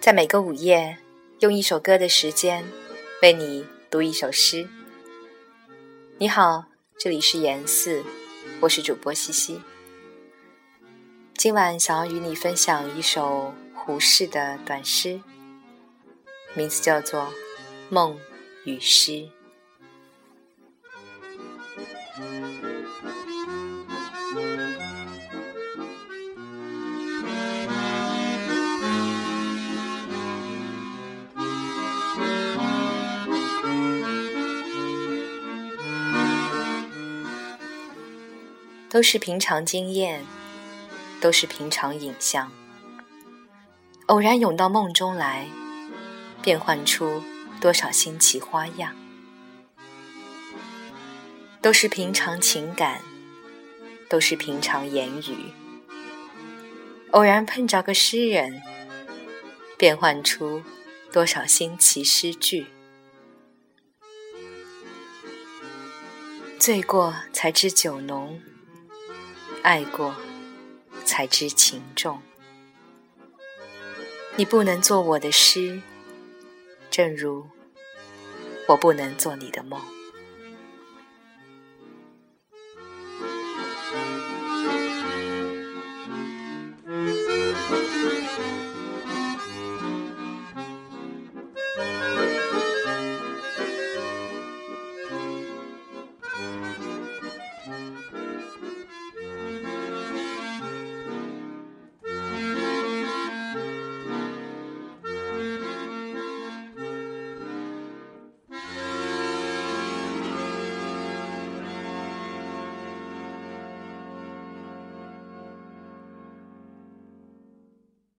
在每个午夜，用一首歌的时间为你读一首诗。你好，这里是言四，我是主播西西。今晚想要与你分享一首胡适的短诗，名字叫做《梦与诗》。都是平常经验，都是平常影像，偶然涌到梦中来，变换出多少新奇花样。都是平常情感，都是平常言语，偶然碰着个诗人，变换出多少新奇诗句。醉过才知酒浓。爱过，才知情重。你不能做我的诗，正如我不能做你的梦。